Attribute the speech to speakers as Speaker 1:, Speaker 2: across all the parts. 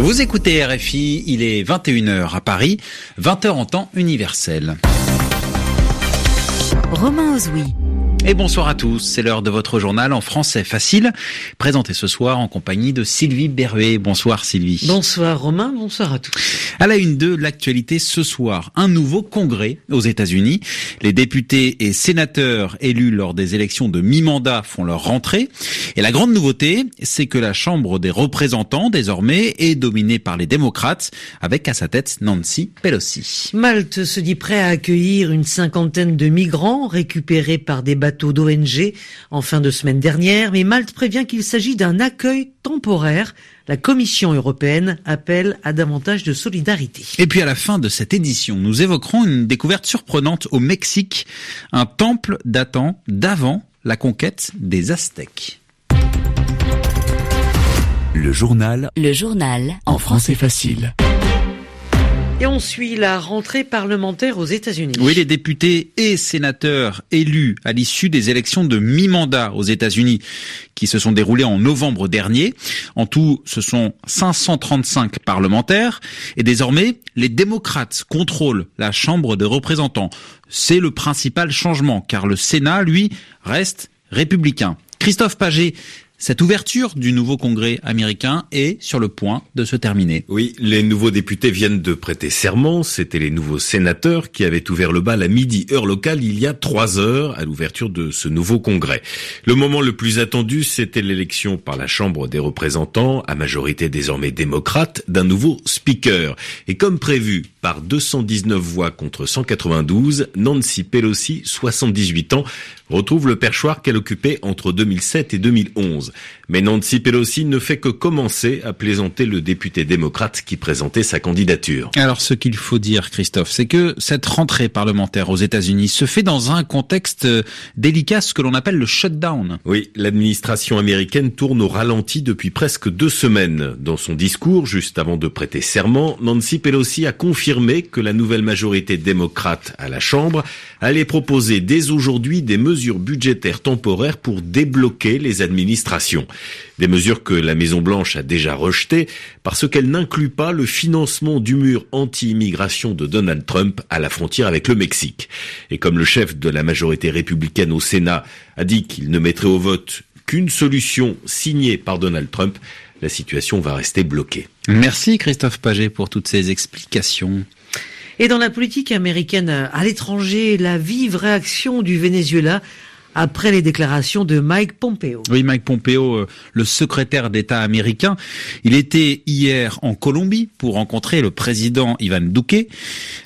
Speaker 1: Vous écoutez RFI, il est 21h à Paris, 20h en temps universel.
Speaker 2: Romain Ozoui.
Speaker 1: Et bonsoir à tous, c'est l'heure de votre journal en français facile, présenté ce soir en compagnie de Sylvie Berruet. Bonsoir Sylvie.
Speaker 3: Bonsoir Romain, bonsoir à tous.
Speaker 1: À la une de l'actualité ce soir, un nouveau congrès aux États-Unis. Les députés et sénateurs élus lors des élections de mi-mandat font leur rentrée. Et la grande nouveauté, c'est que la Chambre des représentants, désormais, est dominée par les démocrates, avec à sa tête Nancy Pelosi.
Speaker 3: Malte se dit prêt à accueillir une cinquantaine de migrants récupérés par des bateau d'ONG en fin de semaine dernière, mais Malte prévient qu'il s'agit d'un accueil temporaire. La Commission européenne appelle à davantage de solidarité.
Speaker 1: Et puis à la fin de cette édition, nous évoquerons une découverte surprenante au Mexique, un temple datant d'avant la conquête des Aztèques.
Speaker 4: Le journal.
Speaker 2: Le journal.
Speaker 4: En français facile.
Speaker 3: Et on suit la rentrée parlementaire aux États-Unis.
Speaker 1: Oui, les députés et sénateurs élus à l'issue des élections de mi-mandat aux États-Unis qui se sont déroulées en novembre dernier. En tout, ce sont 535 parlementaires et désormais, les démocrates contrôlent la Chambre des représentants. C'est le principal changement car le Sénat, lui, reste républicain. Christophe Paget cette ouverture du nouveau Congrès américain est sur le point de se terminer.
Speaker 5: Oui, les nouveaux députés viennent de prêter serment. C'était les nouveaux sénateurs qui avaient ouvert le bal à midi heure locale il y a trois heures à l'ouverture de ce nouveau Congrès. Le moment le plus attendu, c'était l'élection par la Chambre des représentants, à majorité désormais démocrate, d'un nouveau speaker. Et comme prévu, par 219 voix contre 192, Nancy Pelosi, 78 ans, retrouve le perchoir qu'elle occupait entre 2007 et 2011. Mais Nancy Pelosi ne fait que commencer à plaisanter le député démocrate qui présentait sa candidature.
Speaker 1: Alors ce qu'il faut dire, Christophe, c'est que cette rentrée parlementaire aux États-Unis se fait dans un contexte délicat, ce que l'on appelle le shutdown.
Speaker 5: Oui, l'administration américaine tourne au ralenti depuis presque deux semaines. Dans son discours, juste avant de prêter serment, Nancy Pelosi a confirmé que la nouvelle majorité démocrate à la Chambre allait proposer dès aujourd'hui des mesures budgétaires temporaires pour débloquer les administrations. Des mesures que la Maison-Blanche a déjà rejetées parce qu'elles n'incluent pas le financement du mur anti-immigration de Donald Trump à la frontière avec le Mexique. Et comme le chef de la majorité républicaine au Sénat a dit qu'il ne mettrait au vote qu'une solution signée par Donald Trump, la situation va rester bloquée.
Speaker 1: Merci Christophe Paget pour toutes ces explications.
Speaker 3: Et dans la politique américaine à l'étranger, la vive réaction du Venezuela après les déclarations de Mike Pompeo.
Speaker 1: Oui, Mike Pompeo, euh, le secrétaire d'État américain, il était hier en Colombie pour rencontrer le président Ivan Duque.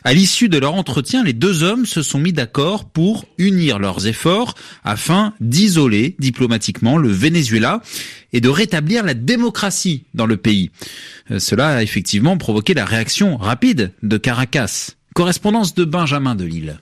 Speaker 1: À l'issue de leur entretien, les deux hommes se sont mis d'accord pour unir leurs efforts afin d'isoler diplomatiquement le Venezuela et de rétablir la démocratie dans le pays. Euh, cela a effectivement provoqué la réaction rapide de Caracas. Correspondance de Benjamin Delille.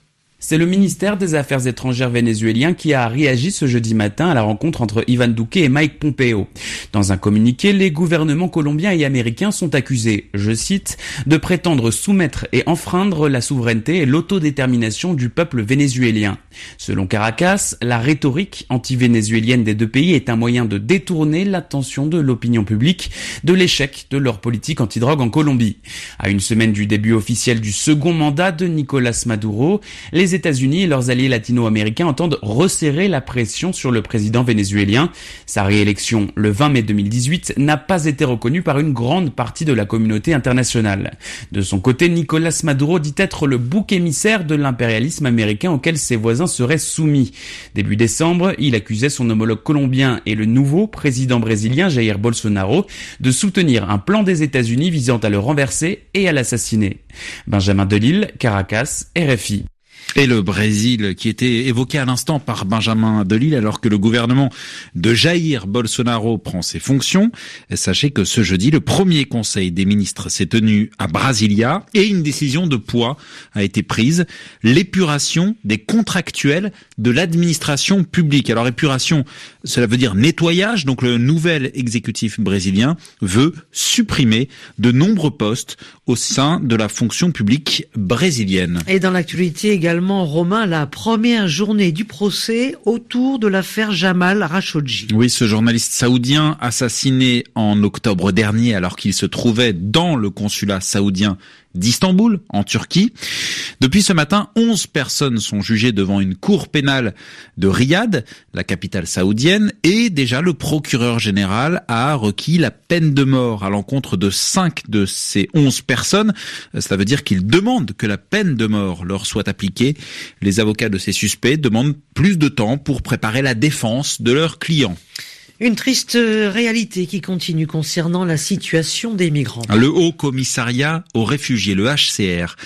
Speaker 6: C'est le ministère des Affaires étrangères vénézuélien qui a réagi ce jeudi matin à la rencontre entre Ivan Duque et Mike Pompeo. Dans un communiqué, les gouvernements colombiens et américains sont accusés, je cite, de prétendre soumettre et enfreindre la souveraineté et l'autodétermination du peuple vénézuélien. Selon Caracas, la rhétorique anti-vénézuélienne des deux pays est un moyen de détourner l'attention de l'opinion publique de l'échec de leur politique antidrogue en Colombie. À une semaine du début officiel du second mandat de Nicolas Maduro, les les États-Unis et leurs alliés latino-américains entendent resserrer la pression sur le président vénézuélien. Sa réélection le 20 mai 2018 n'a pas été reconnue par une grande partie de la communauté internationale. De son côté, Nicolas Maduro dit être le bouc émissaire de l'impérialisme américain auquel ses voisins seraient soumis. Début décembre, il accusait son homologue colombien et le nouveau président brésilien Jair Bolsonaro de soutenir un plan des États-Unis visant à le renverser et à l'assassiner. Benjamin Delille, Caracas, RFI.
Speaker 1: Et le Brésil, qui était évoqué à l'instant par Benjamin Delille, alors que le gouvernement de Jair Bolsonaro prend ses fonctions. Sachez que ce jeudi, le premier conseil des ministres s'est tenu à Brasilia et une décision de poids a été prise. L'épuration des contractuels de l'administration publique. Alors épuration, cela veut dire nettoyage. Donc le nouvel exécutif brésilien veut supprimer de nombreux postes au sein de la fonction publique brésilienne.
Speaker 3: Et dans l'actualité également, Romain, la première journée du procès autour de l'affaire Jamal Khashoggi.
Speaker 1: Oui, ce journaliste saoudien assassiné en octobre dernier alors qu'il se trouvait dans le consulat saoudien d'Istanbul, en Turquie. Depuis ce matin, 11 personnes sont jugées devant une cour pénale de Riyad, la capitale saoudienne, et déjà le procureur général a requis la peine de mort à l'encontre de 5 de ces 11 personnes. Cela veut dire qu'il demande que la peine de mort leur soit appliquée. Les avocats de ces suspects demandent plus de temps pour préparer la défense de leurs clients.
Speaker 3: Une triste réalité qui continue concernant la situation des migrants.
Speaker 1: Le Haut Commissariat aux réfugiés, le HCR,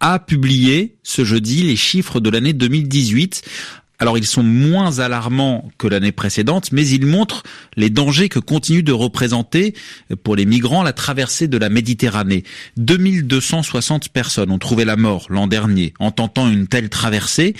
Speaker 1: a publié ce jeudi les chiffres de l'année 2018 alors ils sont moins alarmants que l'année précédente, mais ils montrent les dangers que continue de représenter pour les migrants la traversée de la Méditerranée. 2260 personnes ont trouvé la mort l'an dernier en tentant une telle traversée,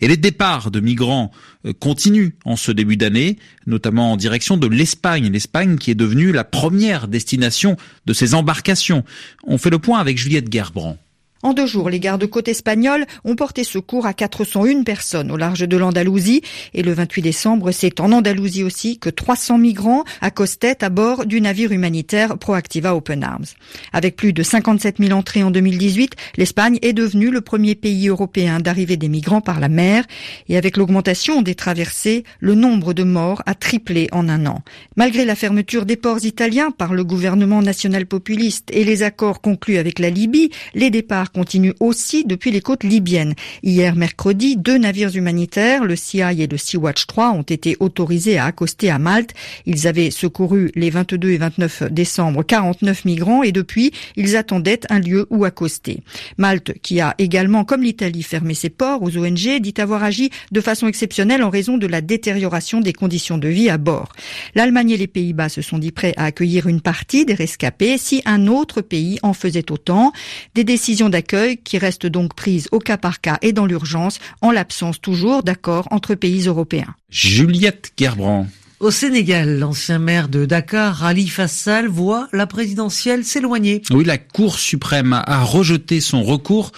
Speaker 1: et les départs de migrants euh, continuent en ce début d'année, notamment en direction de l'Espagne, l'Espagne qui est devenue la première destination de ces embarcations. On fait le point avec Juliette Gerbrand.
Speaker 2: En deux jours, les gardes-côtes espagnols ont porté secours à 401 personnes au large de l'Andalousie. Et le 28 décembre, c'est en Andalousie aussi que 300 migrants accostaient à bord du navire humanitaire Proactiva Open Arms. Avec plus de 57 000 entrées en 2018, l'Espagne est devenue le premier pays européen d'arrivée des migrants par la mer. Et avec l'augmentation des traversées, le nombre de morts a triplé en un an. Malgré la fermeture des ports italiens par le gouvernement national populiste et les accords conclus avec la Libye, les départs continue aussi depuis les côtes libyennes. Hier mercredi, deux navires humanitaires, le CI et le Sea-Watch 3, ont été autorisés à accoster à Malte. Ils avaient secouru les 22 et 29 décembre 49 migrants et depuis, ils attendaient un lieu où accoster. Malte, qui a également, comme l'Italie, fermé ses ports aux ONG, dit avoir agi de façon exceptionnelle en raison de la détérioration des conditions de vie à bord. L'Allemagne et les Pays-Bas se sont dit prêts à accueillir une partie des rescapés si un autre pays en faisait autant. Des décisions d'accueil qui reste donc prise au cas par cas et dans l'urgence, en l'absence toujours d'accord entre pays européens.
Speaker 1: Juliette Gerbrand.
Speaker 3: Au Sénégal, l'ancien maire de Dakar, Ali Fassal, voit la présidentielle s'éloigner.
Speaker 1: Oui, la Cour suprême a rejeté son recours.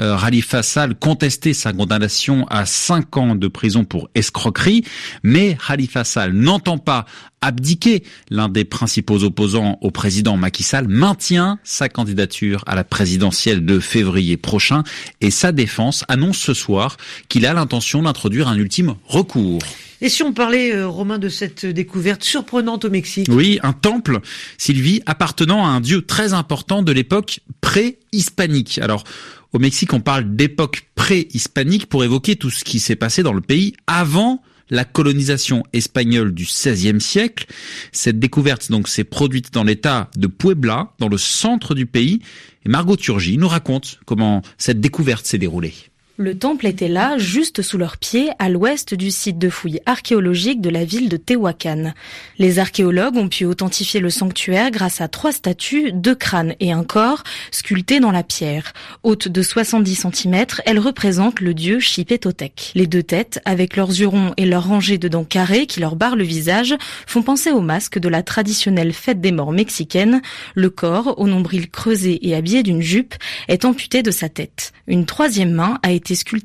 Speaker 1: Euh, Rali Fassal contestait sa condamnation à 5 ans de prison pour escroquerie, mais Rali Fassal n'entend pas abdiquer. L'un des principaux opposants au président Macky Sall maintient sa candidature à la présidentielle de février prochain et sa défense annonce ce soir qu'il a l'intention d'introduire un ultime recours.
Speaker 3: Et si on parlait, euh, Romain, de cette découverte surprenante au Mexique?
Speaker 1: Oui, un temple, Sylvie, appartenant à un dieu très important de l'époque pré-hispanique. Alors, au Mexique, on parle d'époque pré-hispanique pour évoquer tout ce qui s'est passé dans le pays avant la colonisation espagnole du XVIe siècle. Cette découverte donc s'est produite dans l'état de Puebla, dans le centre du pays. Et Margot Turgi nous raconte comment cette découverte s'est déroulée.
Speaker 7: Le temple était là, juste sous leurs pieds, à l'ouest du site de fouilles archéologiques de la ville de Tehuacan. Les archéologues ont pu authentifier le sanctuaire grâce à trois statues, deux crânes et un corps, sculptés dans la pierre. Haute de 70 cm, elles représentent le dieu Chipetotec. Les deux têtes, avec leurs yeux ronds et leurs rangées de dents carrées qui leur barrent le visage, font penser au masque de la traditionnelle fête des morts mexicaine. Le corps, au nombril creusé et habillé d'une jupe, est amputé de sa tête. Une troisième main a été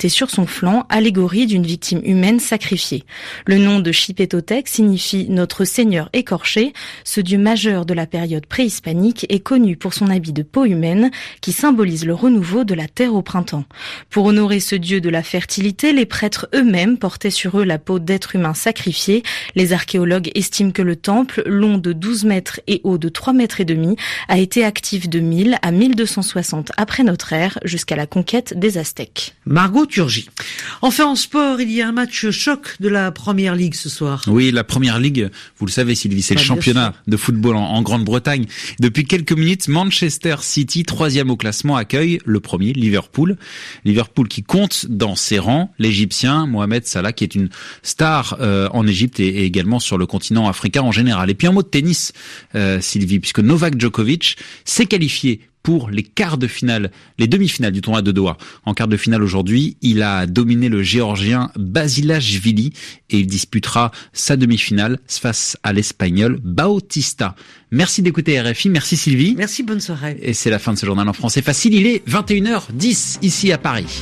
Speaker 7: sur son flanc, allégorie d'une victime humaine sacrifiée. Le nom de Chipetotec signifie notre Seigneur écorché. Ce dieu majeur de la période préhispanique est connu pour son habit de peau humaine qui symbolise le renouveau de la terre au printemps. Pour honorer ce dieu de la fertilité, les prêtres eux-mêmes portaient sur eux la peau d'êtres humains sacrifiés. Les archéologues estiment que le temple, long de 12 mètres et haut de 3 mètres et demi, a été actif de 1000 à 1260 après notre ère jusqu'à la conquête des Aztèques.
Speaker 3: Margot Turgi. Enfin en sport, il y a un match choc de la Première Ligue ce soir.
Speaker 1: Oui, la Première Ligue, vous le savez Sylvie, c'est le bah, championnat de football en, Grande-Bretagne. Depuis quelques minutes, Manchester City, troisième au classement, accueille le premier, Liverpool. Liverpool qui compte dans ses rangs l'Égyptien Mohamed Salah, qui est une star euh, en Égypte et, également sur le continent africain en général. Et puis un mot de tennis, euh, Sylvie, puisque Novak Djokovic s'est qualifié pour les quarts de finale, les demi-finales du tournoi de Doha. En quart de finale aujourd'hui, il a dominé le géorgien Basilashvili et il disputera sa demi-finale face à l'espagnol Bautista. Merci d'écouter RFI, merci Sylvie.
Speaker 3: Merci, bonne soirée.
Speaker 1: Et c'est la fin de ce journal en français facile, il est 21h10 ici à Paris.